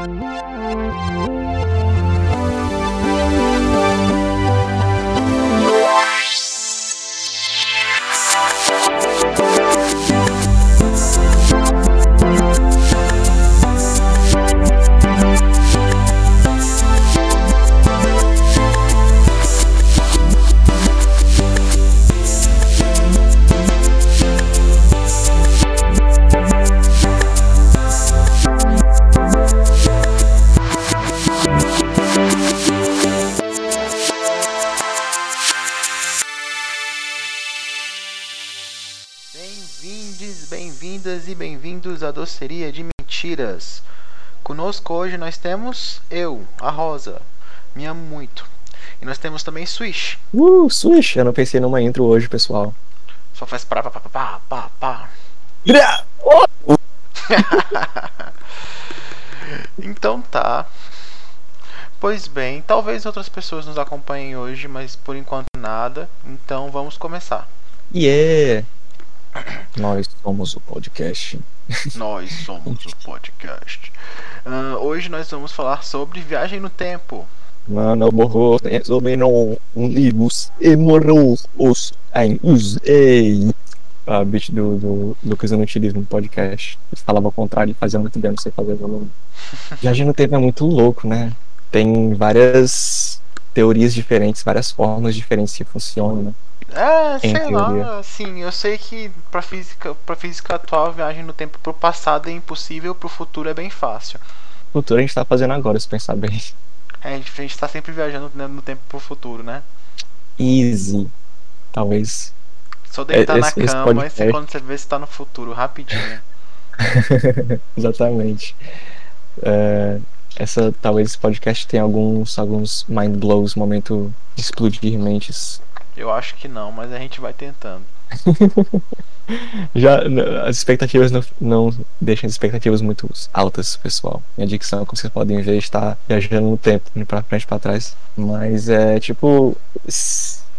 Bye. Conosco hoje nós temos eu, a Rosa, me amo muito. E nós temos também Swish, Uh, Swish! Eu não pensei numa intro hoje, pessoal. só faz pá pá pá pá pá pá. Então tá. Pois bem, talvez outras pessoas nos acompanhem hoje, mas por enquanto nada. Então vamos começar. Yeah! Nós somos o podcast. Nós somos o podcast. Ah, hoje nós vamos falar sobre viagem no tempo. Mano, morreu, resolveram um livros e morreu os em usei. A beat do, do Lucas Inutilismo podcast. Ele falava ao contrário e fazia muito bem, não sei fazer volume. Viagem no tempo é muito louco, né? Tem várias teorias diferentes, várias formas diferentes que funcionam, né? É, Em sei lá, teoria. assim, eu sei que pra física, pra física atual, viagem no tempo pro passado é impossível, pro futuro é bem fácil. O futuro a gente tá fazendo agora, se pensar bem. É, a gente, a gente tá sempre viajando né, no tempo pro futuro, né? Easy. Talvez. Só deitar Esse- na esse cama podcast- e quando você vê, você tá no futuro, rapidinho. Exatamente. É, essa, talvez esse podcast tenha alguns, alguns mind blows, momento de explodir mentes. Eu acho que não, mas a gente vai tentando. Já as expectativas não, não deixam as expectativas muito altas, pessoal. Minha dicção, como vocês podem ver, está viajando no tempo, indo pra frente e pra trás. Mas é tipo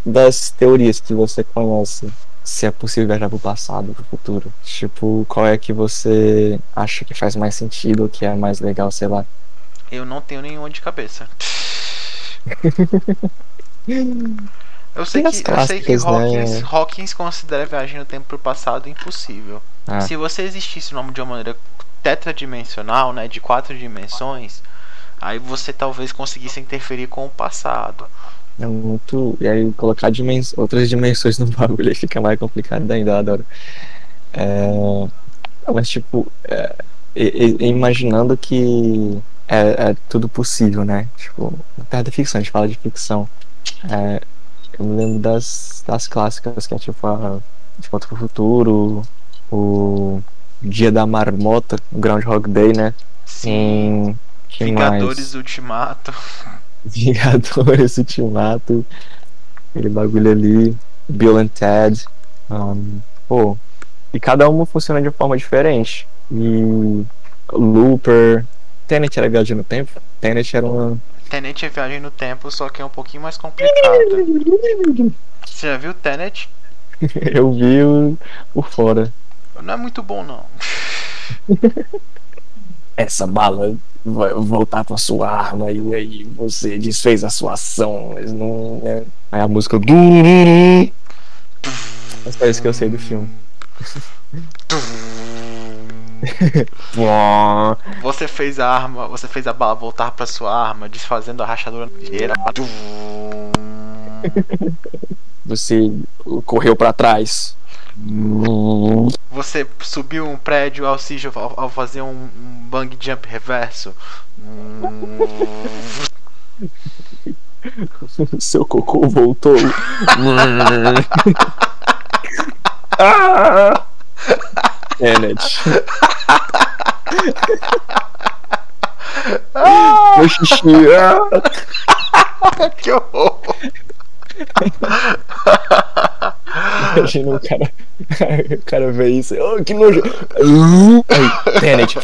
das teorias que você conhece. Se é possível viajar pro passado, pro futuro. Tipo, qual é que você acha que faz mais sentido, que é mais legal, sei lá. Eu não tenho nenhuma de cabeça. Eu sei que, eu sei que Hawkins, né? Hawkins considera a viagem no tempo pro passado impossível. Ah. Se você existisse nome de uma maneira tetradimensional, né, de quatro dimensões, aí você talvez conseguisse interferir com o passado. É muito. E aí colocar dimens... outras dimensões no bagulho fica mais complicado ainda, eu adoro. É... Mas tipo, é, e- e- imaginando que é, é tudo possível, né? Tipo, perto da ficção, a gente fala de ficção. É, eu me lembro das, das clássicas, que é tipo a De Volta pro Futuro, o Dia da Marmota, o Groundhog Day, né? Sim. Que Vingadores mais? Ultimato. Vingadores Ultimato, aquele bagulho ali, Bill and Ted. um, pô, e cada uma funciona de forma diferente. E Looper, Tenet era viagem no tempo? Tenet era uma. Tenet é viagem no tempo, só que é um pouquinho mais complicado. Você já viu Tenet? Eu vi o- por fora. Não é muito bom não. Essa bala vai voltar pra sua arma e aí você desfez a sua ação, mas não é. Aí a música. É só isso que eu sei do filme. Você fez a arma, você fez a bala voltar pra sua arma, desfazendo a rachadura inteira. Você correu pra trás. Você subiu um prédio ao, ao fazer um, um bang jump reverso. Seu cocô voltou. ah! Tenet. Meu xixi. Ah! que horror! Imagina o cara. O cara vê isso. Oh, que nojo. Aí, Tenet.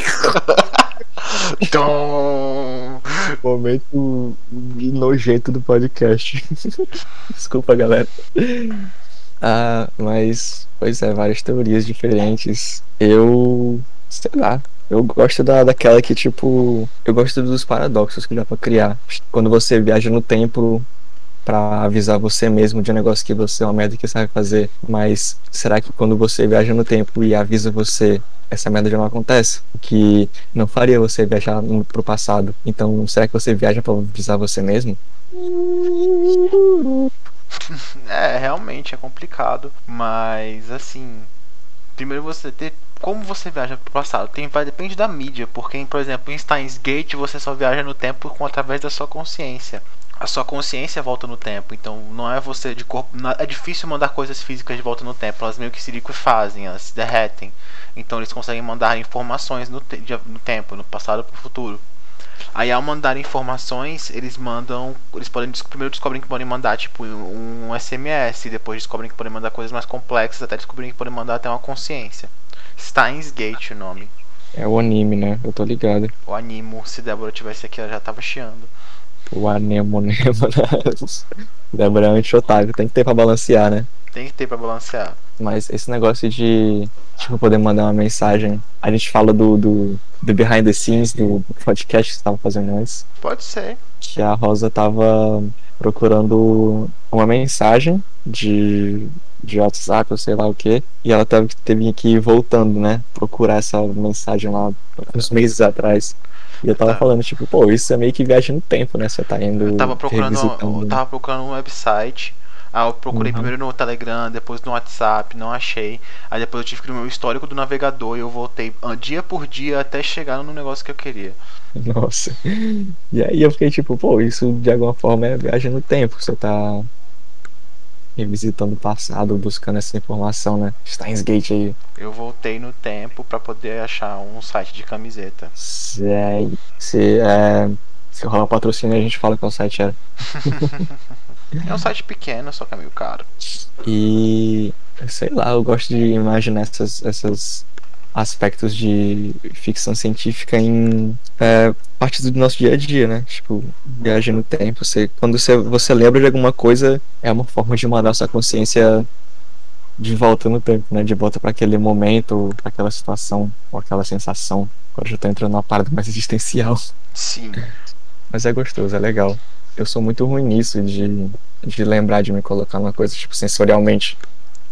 Tom. Momento nojento do podcast. Desculpa, galera. Ah, mas, pois é, várias teorias diferentes. Eu, sei lá, Eu gosto da, daquela que, tipo. Eu gosto dos paradoxos que dá pra criar. Quando você viaja no tempo para avisar você mesmo de um negócio que você é uma merda que sabe fazer. Mas será que quando você viaja no tempo e avisa você, essa merda já não acontece? Que não faria você viajar no, pro passado. Então, será que você viaja para avisar você mesmo? É, realmente é complicado, mas assim, primeiro você ter como você viaja pro passado, tem vai depende da mídia, porque por exemplo, em Steins Gate você só viaja no tempo com através da sua consciência. A sua consciência volta no tempo, então não é você de corpo, é difícil mandar coisas físicas de volta no tempo, elas meio que se liquefazem, elas se derretem. Então eles conseguem mandar informações no, te no tempo, no passado para o futuro. Aí ao mandar informações, eles mandam. Eles podem primeiro descobrem que podem mandar tipo um SMS, depois descobrem que podem mandar coisas mais complexas, até descobrirem que podem mandar até uma consciência. Steins Gate o nome. É o anime, né? Eu tô ligado. O animo, se Débora tivesse aqui, ela já tava chiando. O anemone, né? Débora é um anti-otário, tem que ter pra balancear, né? Tem que ter pra balancear. Mas esse negócio de, tipo, poder mandar uma mensagem. A gente fala do, do, do behind the scenes, do podcast que você tava fazendo antes. Pode ser. Que a Rosa tava procurando uma mensagem de, de WhatsApp ou sei lá o que. E ela teve, teve que ir voltando, né? Procurar essa mensagem lá uns meses atrás. E eu tava tá. falando, tipo, pô, isso é meio que viagem no tempo, né? Você tá indo. Eu tava procurando, eu tava procurando um website Aí eu procurei uhum. primeiro no Telegram, depois no WhatsApp, não achei. Aí depois eu tive que ir no meu histórico do navegador e eu voltei dia por dia até chegar no negócio que eu queria. Nossa. E aí eu fiquei tipo, pô, isso de alguma forma é viagem no tempo. Você tá revisitando o passado, buscando essa informação, né? Steins Gate aí. Eu voltei no tempo para poder achar um site de camiseta. Se, se, é, se rolar patrocínio, a gente fala qual site era. É um site pequeno, só que é meio caro. E sei lá, eu gosto de imaginar essas, essas aspectos de ficção científica em é, partes do nosso dia a dia, né? Tipo, viagem no tempo. Você, quando você, você lembra de alguma coisa, é uma forma de mandar sua consciência de volta no tempo, né? De volta para aquele momento, para aquela situação, ou aquela sensação. Agora já tô entrando numa parada mais existencial. Sim. Mas é gostoso, é legal eu sou muito ruim nisso de, de lembrar de me colocar numa coisa, tipo, sensorialmente.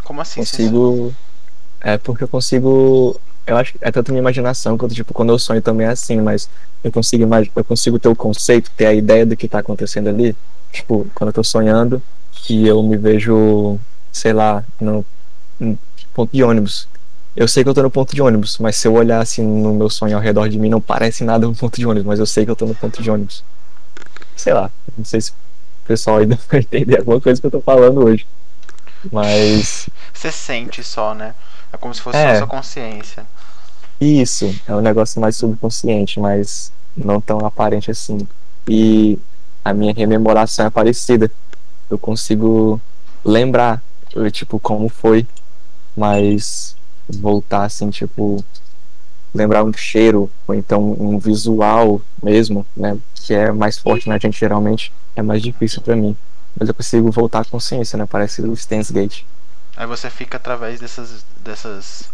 Como assim? Consigo. É porque eu consigo. Eu acho que é tanto minha imaginação quanto, tipo, quando eu sonho também é assim, mas eu consigo, eu consigo ter o conceito, ter a ideia do que tá acontecendo ali. Tipo, quando eu tô sonhando, que eu me vejo, sei lá, no, no ponto de ônibus. Eu sei que eu tô no ponto de ônibus, mas se eu olhar assim no meu sonho ao redor de mim, não parece nada no ponto de ônibus, mas eu sei que eu tô no ponto de ônibus sei lá, não sei se o pessoal ainda vai entender alguma coisa que eu tô falando hoje. Mas. Você sente só, né? É como se fosse é. só sua consciência. Isso, é um negócio mais subconsciente, mas não tão aparente assim. E a minha rememoração é parecida. Eu consigo lembrar, tipo, como foi, mas voltar assim, tipo, lembrar um cheiro, ou então um visual mesmo, né? Que é mais forte na gente geralmente, é mais difícil para mim. Mas eu consigo voltar à consciência, né? Parece o Stance Gate. Aí você fica através dessas. dessas.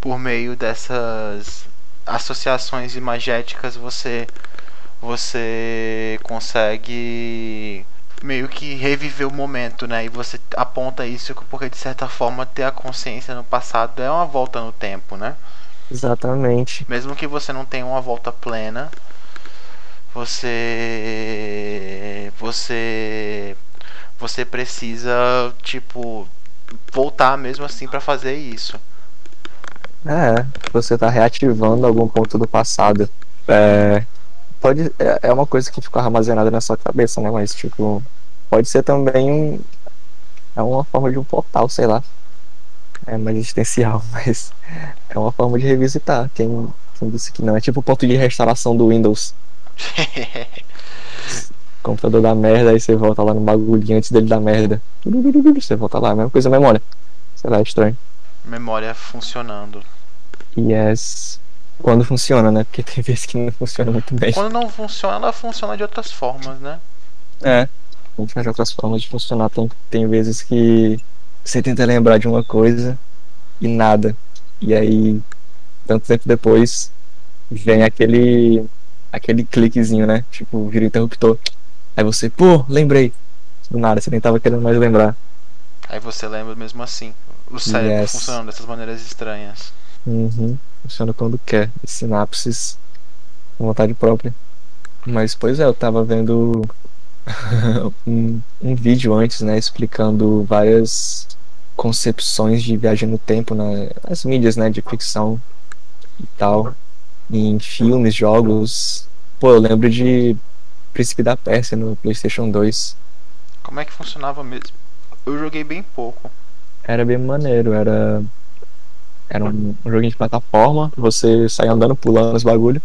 por meio dessas associações imagéticas, você. você consegue meio que reviver o momento, né? E você aponta isso porque de certa forma ter a consciência no passado é uma volta no tempo, né? Exatamente. Mesmo que você não tenha uma volta plena, você você você precisa tipo voltar mesmo assim para fazer isso. É, você tá reativando algum ponto do passado. É, pode é, é uma coisa que ficou armazenada na sua cabeça, né? Mas tipo, pode ser também é uma forma de um portal, sei lá é mais existencial, mas é uma forma de revisitar. Quem, quem disse que não? É tipo o ponto de restauração do Windows. computador da merda, aí você volta lá no bagulho antes dele dar merda. Você volta lá, a mesma coisa, memória. Sei lá, é estranho. Memória funcionando. Yes. Quando funciona, né? Porque tem vezes que não funciona muito bem. Quando não funciona, ela funciona de outras formas, né? É. De outras formas de funcionar. Tem, tem vezes que você tenta lembrar de uma coisa e nada. E aí, tanto tempo depois, vem aquele aquele cliquezinho, né? Tipo, vira interruptor. Aí você, pô, lembrei. Do nada, você nem tava querendo mais lembrar. Aí você lembra mesmo assim. O cérebro Yes. funcionando dessas maneiras estranhas. Uhum. Funciona quando quer. E sinapses com vontade própria. Mas, pois é, eu tava vendo um, um vídeo antes, né, explicando várias concepções de viagem no tempo na- nas mídias, né, de ficção e tal. Em filmes, jogos. Pô, eu lembro de Príncipe da Pérsia no PlayStation 2. Como é que funcionava mesmo? Eu joguei bem pouco. Era bem maneiro, era. Era um, um joguinho de plataforma, você saía andando, pulando os bagulho.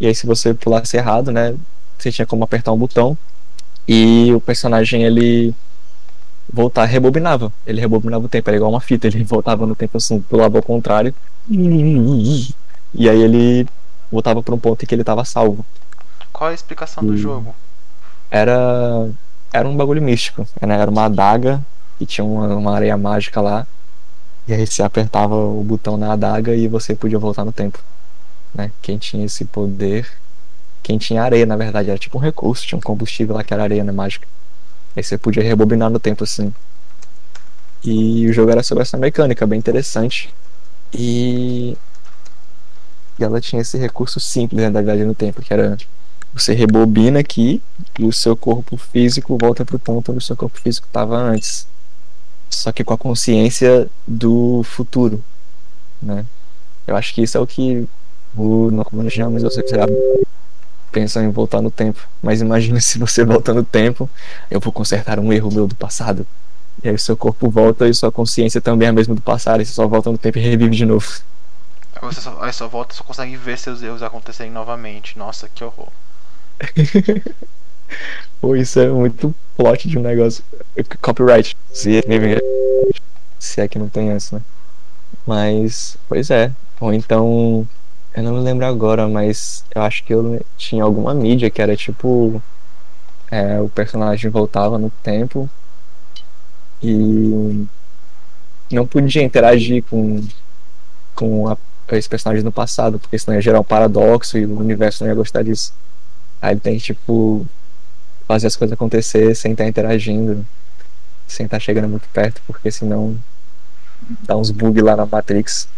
E aí se você pulasse errado, né? Você tinha como apertar um botão. E o personagem ele voltar, rebobinava. Ele rebobinava o tempo, era igual uma fita, ele voltava no tempo assim, pulava ao contrário. E aí ele voltava para um ponto em que ele estava salvo. Qual a explicação do Hum. jogo? Era. Era um bagulho místico. Né? Era uma adaga e tinha uma, uma areia mágica lá. E aí você apertava o botão na adaga e você podia voltar no tempo. Né? Quem tinha esse poder. Quem tinha areia, na verdade, era tipo um recurso, tinha um combustível lá que era areia né, mágica. Aí você podia rebobinar no tempo assim. E o jogo era sobre essa mecânica, bem interessante. E. E ela tinha esse recurso simples né, da viagem no tempo, que era você rebobina aqui e o seu corpo físico volta pro ponto onde o seu corpo físico estava antes. Só que com a consciência do futuro, né? Eu acho que isso é o que o não geralmente você já pensa em voltar no tempo. Mas imagina se você volta no tempo, eu vou consertar um erro meu do passado. E aí o seu corpo volta e sua consciência também é a mesma do passado, e você só volta no tempo e revive de novo. Aí Você só, aí só volta só consegue ver seus erros acontecerem novamente. Nossa, que horror. Pô, isso é muito plot de um negócio. Copyright. Se é, se é que não tem essa, né? Mas, pois é. Ou então, eu não me lembro agora, mas eu acho que eu tinha alguma mídia que era tipo. é, o personagem voltava no tempo e não podia interagir com, com a- esse personagem no passado, porque senão ia gerar um paradoxo e o universo não ia gostar disso. Aí ele tem que, tipo, fazer as coisas acontecer sem estar interagindo, sem estar chegando muito perto, porque senão dá uns bugs lá na Matrix.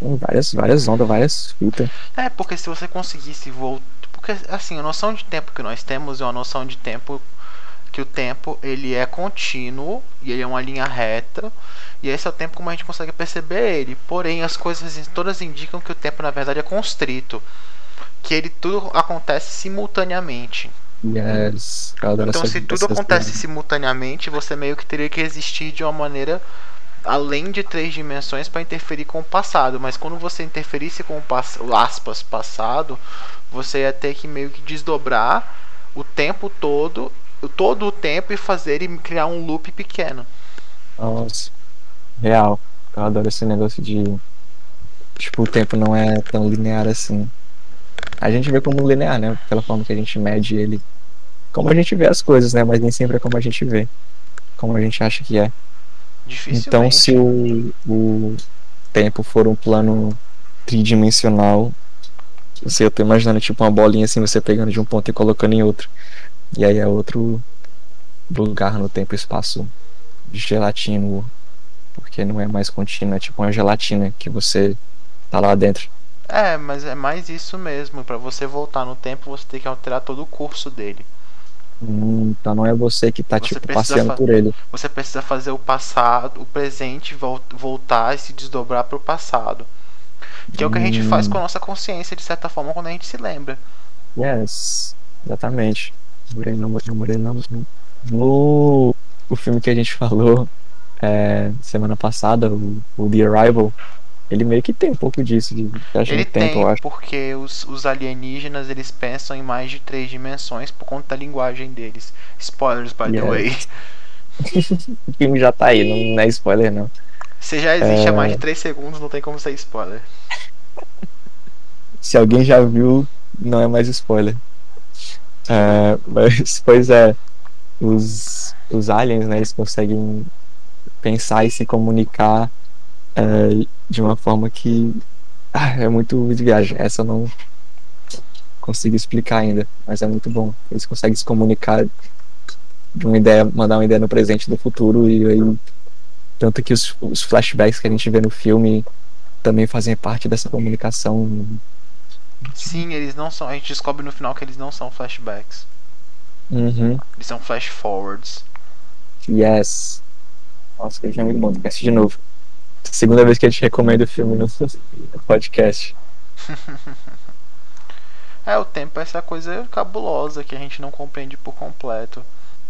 Várias, várias ondas, várias fitas. É, porque se você conseguisse voltar. Porque, assim, a noção de tempo que nós temos é uma noção de tempo que o tempo ele é contínuo e ele é uma linha reta. E esse é o tempo como a gente consegue perceber ele. Porém, as coisas todas indicam que o tempo na verdade é constrito. Que ele tudo acontece simultaneamente. Yes. Então, se tudo acontece simultaneamente, você meio que teria que existir de uma maneira além de três dimensões para interferir com o passado. Mas quando você interferisse com o pass aspas passado, você ia ter que meio que desdobrar o tempo todo, todo o tempo e fazer e criar um loop pequeno. Nossa. Real. Eu adoro esse negócio de. Tipo, o tempo não é tão linear assim. A gente vê como linear, né? Pela forma que a gente mede ele. Como a gente vê as coisas, né? Mas nem sempre é como a gente vê. Como a gente acha que é. Então, se o, o tempo for um plano tridimensional, você eu tô imaginando tipo uma bolinha assim, você pegando de um ponto e colocando em outro. E aí é outro lugar no tempo e espaço gelatino, porque não é mais contínuo, é tipo uma gelatina que você tá lá dentro. É, mas é mais isso mesmo. Para você voltar no tempo, você tem que alterar todo o curso dele. Hum, então não é você que tá Você tipo passeando por ele. Você precisa fazer o passado, o presente vol- voltar e se desdobrar para o passado. Que é o que a gente faz Hum. com a nossa consciência, de certa forma, quando a gente se lembra. Yes, exatamente. Não, não. No o filme que a gente falou é, semana passada, o, o The Arrival, ele meio que tem um pouco disso de viagem Ele no tempo, tem, eu acho. porque os, os alienígenas eles pensam em mais de três dimensões por conta da linguagem deles. Spoilers, by the Yes. way. O filme já tá aí, não é spoiler não. Se já existe há É. mais de 3 segundos, não tem como ser spoiler. Se alguém já viu, não é mais spoiler. É, mas, pois é, os, os aliens, né, eles conseguem pensar e se comunicar é, de uma forma que Ah, é muito de viagem. Essa eu não consigo explicar ainda, mas é muito bom. Eles conseguem se comunicar de uma ideia, mandar uma ideia no presente do futuro e aí tanto que os, os flashbacks que a gente vê no filme também fazem parte dessa comunicação. Sim, eles não são. A gente descobre no final que eles não são flashbacks. Uhum. Eles são flash forwards. Yes. Nossa, que é muito bom. Assistir de novo. Segunda vez que a gente recomenda o filme no podcast. É, o tempo é essa coisa cabulosa que a gente não compreende por completo.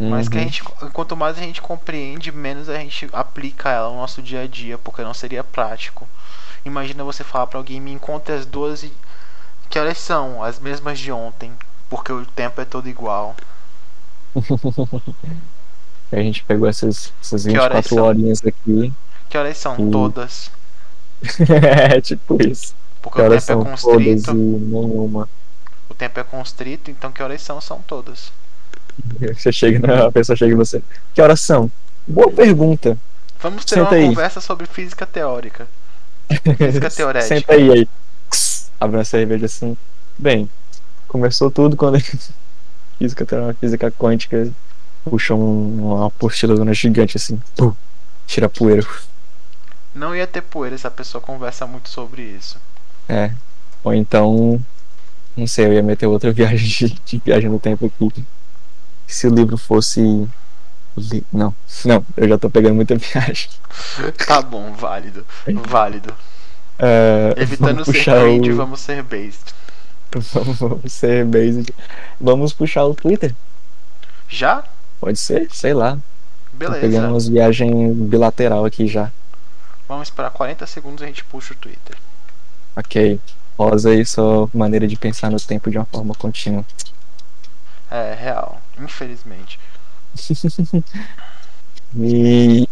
Mas que a Uhum. gente, quanto mais a gente compreende, menos a gente aplica ela no nosso dia a dia, porque não seria prático. Imagina você falar pra alguém, me encontre as duas e. Que horas são? As mesmas de ontem. Porque o tempo é todo igual. a gente pegou essas, essas Que horas 24 são? horinhas aqui. Que horas são? Hum. Todas. é tipo isso. Porque Que o tempo é todas e constrito. nenhuma. O tempo é constrito, então que horas são? São todas. Você chega, na- a pessoa chega em você. Que horas são? Boa pergunta. Vamos ter Senta uma aí. conversa sobre física teórica. Física teorética. Senta aí aí. Abre uma cerveja assim. Bem, começou tudo quando física, uma física quântica puxa um- uma apostila gigante assim. Pum, tira poeira. Não ia ter poeira se a pessoa conversa muito sobre isso. É. Ou então. Não sei, eu ia meter outra viagem de, de viagem no tempo aqui. Se o livro fosse. li- Não, não, eu já tô pegando muita viagem. Tá bom, válido. Válido. É, Evitando ser cringe, o... vamos ser based. Vamos, vamos ser based. Vamos puxar o Twitter? Já? Pode ser? Sei lá. Tô pegando Beleza. umas viagens bilateral aqui já. Vamos esperar 40 segundos e a gente puxa o Twitter. Ok. Rosa aí sua maneira de pensar no tempo de uma forma contínua. É, real. Infelizmente. E.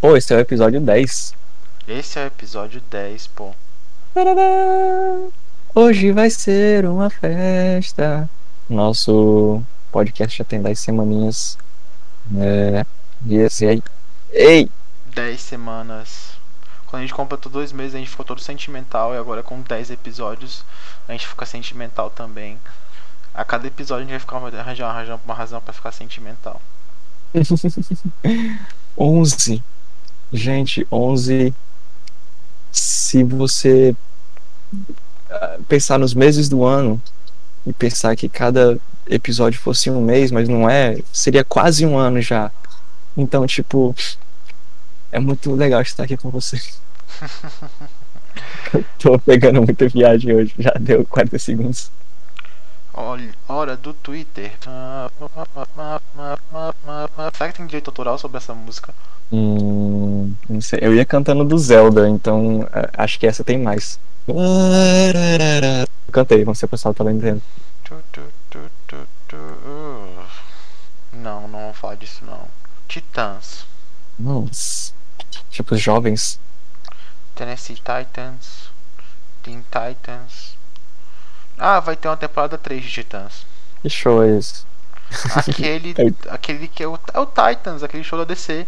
Pô, esse é o episódio 10. Esse é o episódio 10, pô. Tarará! Hoje vai ser uma festa. Nosso podcast já tem 10 semaninhas. É. E esse aí. Ei! 10 semanas. Quando a gente completou dois meses, a gente ficou todo sentimental. E agora, com 10 episódios, a gente fica sentimental também. A cada episódio, a gente vai ficar arranjando arranjar uma razão pra ficar sentimental. 11. Gente, 11. Se você ah, pensar nos meses do ano e pensar que cada episódio fosse um mês, mas não é, seria quase um ano já. Então, tipo, é muito legal estar aqui com você. Eu tô pegando muita viagem hoje, já deu 40 segundos. Olha, hora do Twitter. Será que tem direito autoral sobre essa música? Hum, não sei. Eu ia cantando do Zelda, então eh, acho que essa tem mais. Cantei, vamos ser o pessoal tá. Uh. Não, não vou falar disso não. Titãs. Nossa. Tipo, os jovens. Tennessee Titans. Teen Titans. Ah, vai ter uma temporada 3 de Titãs. Que show é esse? Aquele, aquele que é o, é o Titans, aquele show da DC.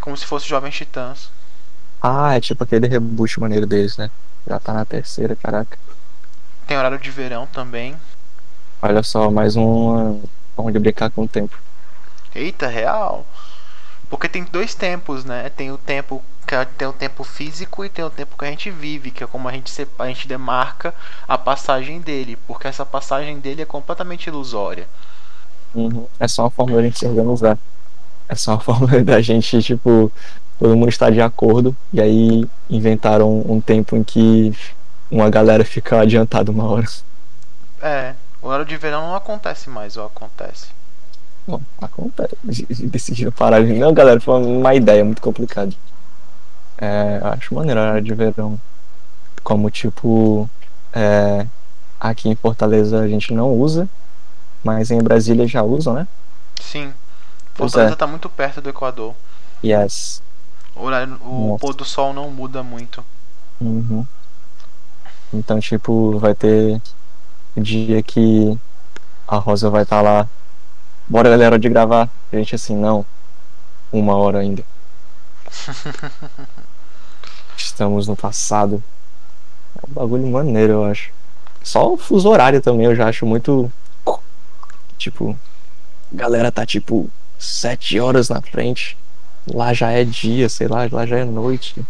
Como se fosse Jovens Titãs. Ah, é tipo aquele reboot maneiro deles, né? Já tá na terceira, caraca. Tem horário de verão também. Olha só, mais uma forma de brincar com o tempo. Eita, real. Porque tem dois tempos, né? Tem o tempo que é- tem o tempo físico e tem o tempo que a gente vive, que é como a gente a gente demarca a passagem dele, porque essa passagem dele é completamente ilusória. Uhum. É só uma forma da gente se organizar. É só uma forma da gente, tipo, todo mundo estar de acordo. E aí inventaram um tempo em que uma galera fica adiantada uma hora. É, o horário de verão não acontece mais, ou acontece. Bom, acontece. Decidiram parar. Não, galera, foi uma ideia muito complicada. É, acho maneiro a área de verão. Como, tipo, é, aqui em Fortaleza a gente não usa, mas em Brasília já usam, né? Sim. Fortaleza é. tá muito perto do Equador. Yes. O, horário, o pôr do sol não muda muito. Uhum. Então, tipo, vai ter dia que a Rosa vai estar lá. Bora, galera, de gravar. A gente assim, não. Uma hora ainda. Estamos no passado. É um bagulho maneiro, eu acho. Só o fuso horário também eu já acho muito. Tipo, a galera tá tipo sete horas na frente. Lá já é dia, sei lá, lá já é noite.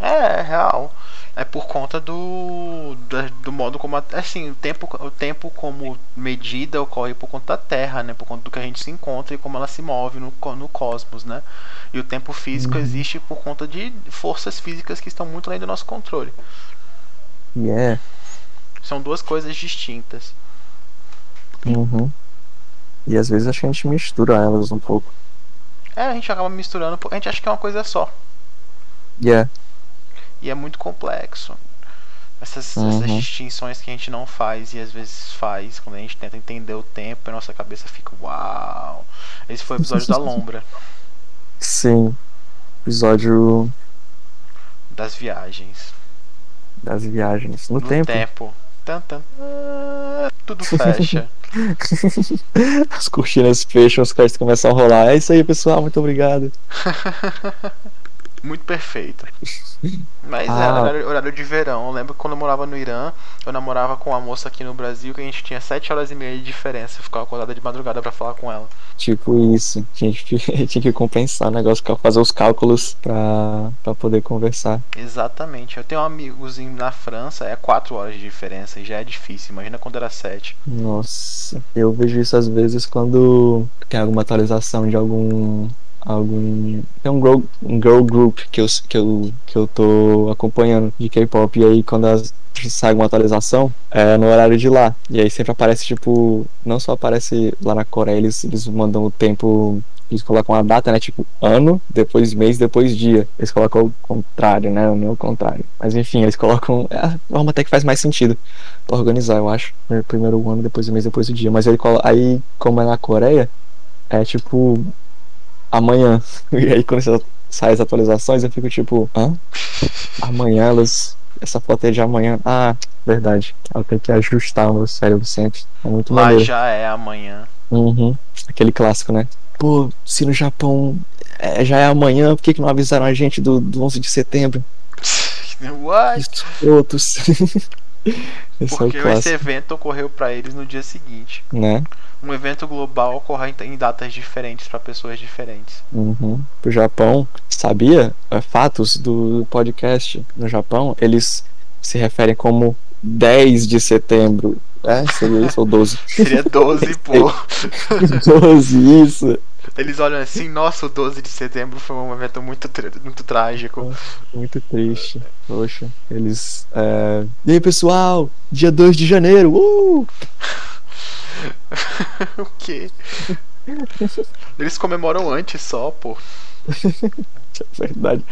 É, é real. É por conta do, da- do modo como a- assim o tempo o tempo como medida ocorre por conta da Terra, né? Por conta do que a gente se encontra e como ela se move no, no cosmos, né? E o tempo físico Uhum. existe por conta de forças físicas que estão muito além do nosso controle. É. São duas coisas distintas. Uhum. E às vezes a gente mistura elas um pouco. É, a gente acaba misturando, a gente acha que é uma coisa só. É. E é muito complexo. Essas, Uhum. essas distinções que a gente não faz e às vezes faz, quando a gente tenta entender o tempo, a nossa cabeça fica uau. Esse foi o episódio da Lombra, Sim. Episódio das viagens. das viagens. No, No tempo. tempo. Tan, tan, tan, tudo fecha. As cortinas fecham, os caras começam a rolar. É isso aí, pessoal. Muito obrigado. Muito perfeito. Mas Ah. era horário, horário de verão. Eu lembro que quando eu morava no Irã, eu namorava com uma moça aqui no Brasil que a gente tinha 7 horas e meia de diferença. Eu ficava acordada de madrugada pra falar com ela. Tipo isso. Tinha que, tinha que compensar o negócio, fazer os cálculos pra, pra poder conversar. Exatamente. Eu tenho amigos em- na França, é 4 horas de diferença e já é difícil. Imagina quando era 7. Nossa, eu vejo isso às vezes quando tem alguma atualização de algum. Algum. Tem um girl, um girl group que eu, que, eu, que eu tô acompanhando de K-pop. E aí quando as, sai uma atualização, é no horário de lá. E aí sempre aparece, tipo. Não só aparece lá na Coreia, eles, eles mandam o tempo. Eles colocam a data, né? Tipo, ano, depois mês, depois dia. Eles colocam o contrário, né? Não o contrário. Mas enfim, eles colocam. É a forma até que faz mais sentido pra organizar, eu acho. Primeiro- Primeiro o ano, depois o mês, depois o dia. Mas ele aí, como é na Coreia, é tipo amanhã. E aí quando você sai as atualizações, eu fico tipo, hã? Amanhã elas. Essa foto é de amanhã. Ah, verdade. Eu tenho que ajustar o meu cérebro sempre. É muito Lá maneiro. já é amanhã. Uhum. Aquele clássico, né? Pô, se no Japão é, já é amanhã, por que, que não avisaram a gente do, do 11 de setembro? What? Escrotos. Esse é Porque esse clássico, evento ocorreu pra eles no dia seguinte. né? Um evento global ocorre em- datas diferentes pra pessoas diferentes. Uhum. Pro Japão, sabia? É, fatos do podcast no Japão, eles se referem como 10 de setembro. É, seria isso ou 12? Seria 12, pô. 12, isso. Eles olham assim, nossa, o 12 de setembro foi um evento muito, muito trágico. Muito triste. Poxa, eles. É... E aí, pessoal? Dia 2 de janeiro. Uh! o quê? Eles comemoram antes só, pô. É verdade.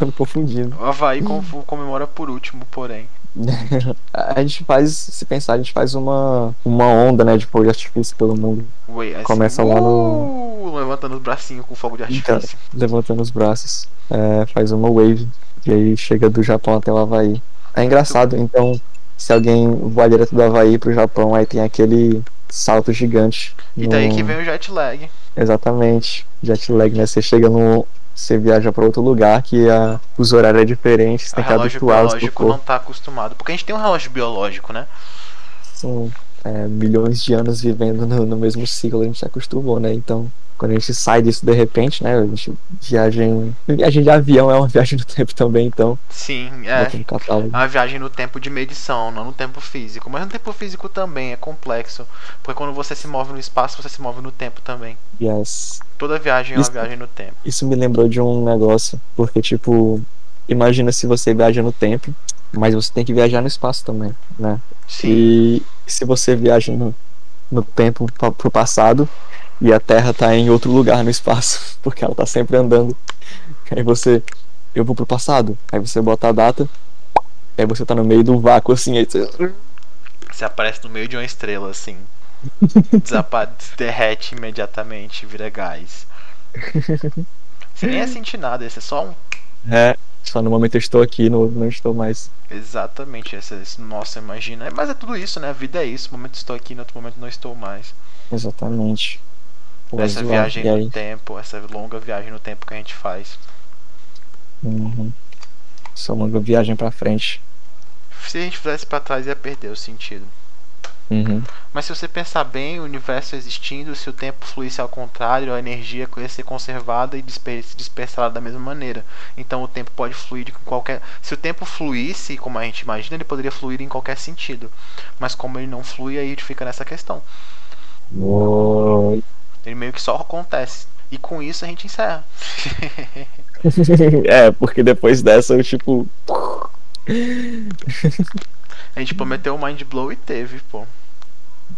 Me confundindo. O Havaí com- comemora por último, porém. A gente faz, se pensar, a gente faz uma, uma onda, né, de fogo de artifício pelo mundo, Ué, assim, Começa lá no- uh, Levantando os bracinhos com fogo de artifício. levantando os braços. É, faz uma wave. E aí chega do Japão até o Havaí. É engraçado, então, se alguém voar direto do Havaí pro Japão, aí tem aquele salto gigante. E daí no- que vem o jet lag. Exatamente. Jet lag, né? Você chega no. Você viaja pra outro lugar que a, os horários é diferente, você tem que relógio habituar o seu biológico não tá acostumado. Porque a gente tem um relógio biológico, né? São é, milhões de anos vivendo no, no mesmo ciclo, a gente se acostumou, né? Então, quando a gente sai disso de repente, né? A gente viaja em. Viagem de avião é uma viagem no tempo também, então. Sim, é. No catálogo. É uma viagem no tempo de medição, não no tempo físico. Mas no tempo físico também é complexo. Porque quando você se move no espaço, você se move no tempo também. Yes. Toda viagem é Isso- uma viagem no tempo. Isso me lembrou de um negócio, porque, tipo, imagina se você viaja no tempo, mas você tem que viajar no espaço também, né? Sim. E se você viaja no, no tempo pro passado e a Terra tá em outro lugar no espaço, porque ela tá sempre andando. Aí você, eu vou pro passado, aí você bota a data, aí você tá no meio do vácuo assim, aí você, Você aparece no meio de uma estrela assim. Desapa derrete imediatamente, vira gás. Você nem ia sentir nada, esse é só um. é, só no momento eu estou aqui, no outro não estou mais. Exatamente, esse- nossa, imagina. Mas é tudo isso, né? A vida é isso. No momento estou aqui, no outro momento não estou mais. Exatamente. Pô, essa viagem aí? no tempo, essa longa viagem no tempo que a gente faz. Uhum. Só uma viagem pra frente. se a gente fizesse para trás ia perder o sentido. Uhum. Mas se você pensar bem, o universo existindo, se o tempo fluísse ao contrário, a energia ia ser conservada e disper dispersada da mesma maneira. Então o tempo pode fluir de qualquer. Se o tempo fluísse, como a gente imagina, ele poderia fluir em qualquer sentido. Mas como ele não flui, aí a gente fica nessa questão. Uou. Ele meio que só acontece. E com isso a gente encerra. é, porque depois dessa eu tipo. a gente prometeu o Mind Blow e teve, pô.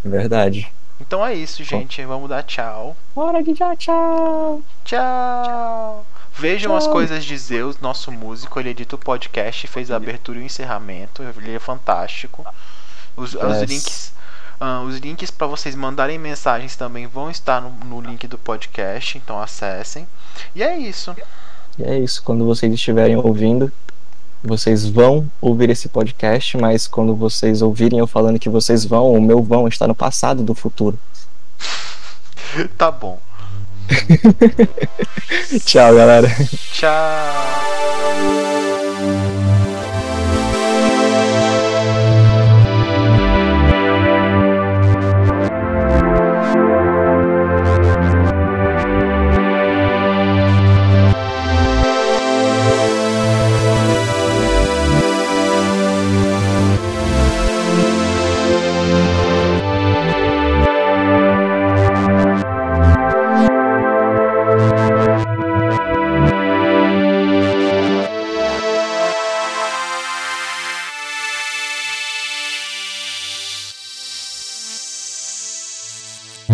Verdade. Então é isso, gente. Vamos dar tchau. Hora de dar tchau. Tchau. Vejam Tchau. as coisas de Zeus, nosso músico. Ele edita o podcast, fez a abertura e o encerramento. Ele é fantástico. Os, os links. ah, os links para vocês mandarem mensagens também vão estar no, no link do podcast, então acessem. E é isso. E é isso. Quando vocês estiverem ouvindo, vocês vão ouvir esse podcast, mas quando vocês ouvirem eu falando que vocês vão, o meu vão está no passado do futuro. Tá bom. Tchau, galera. Tchau.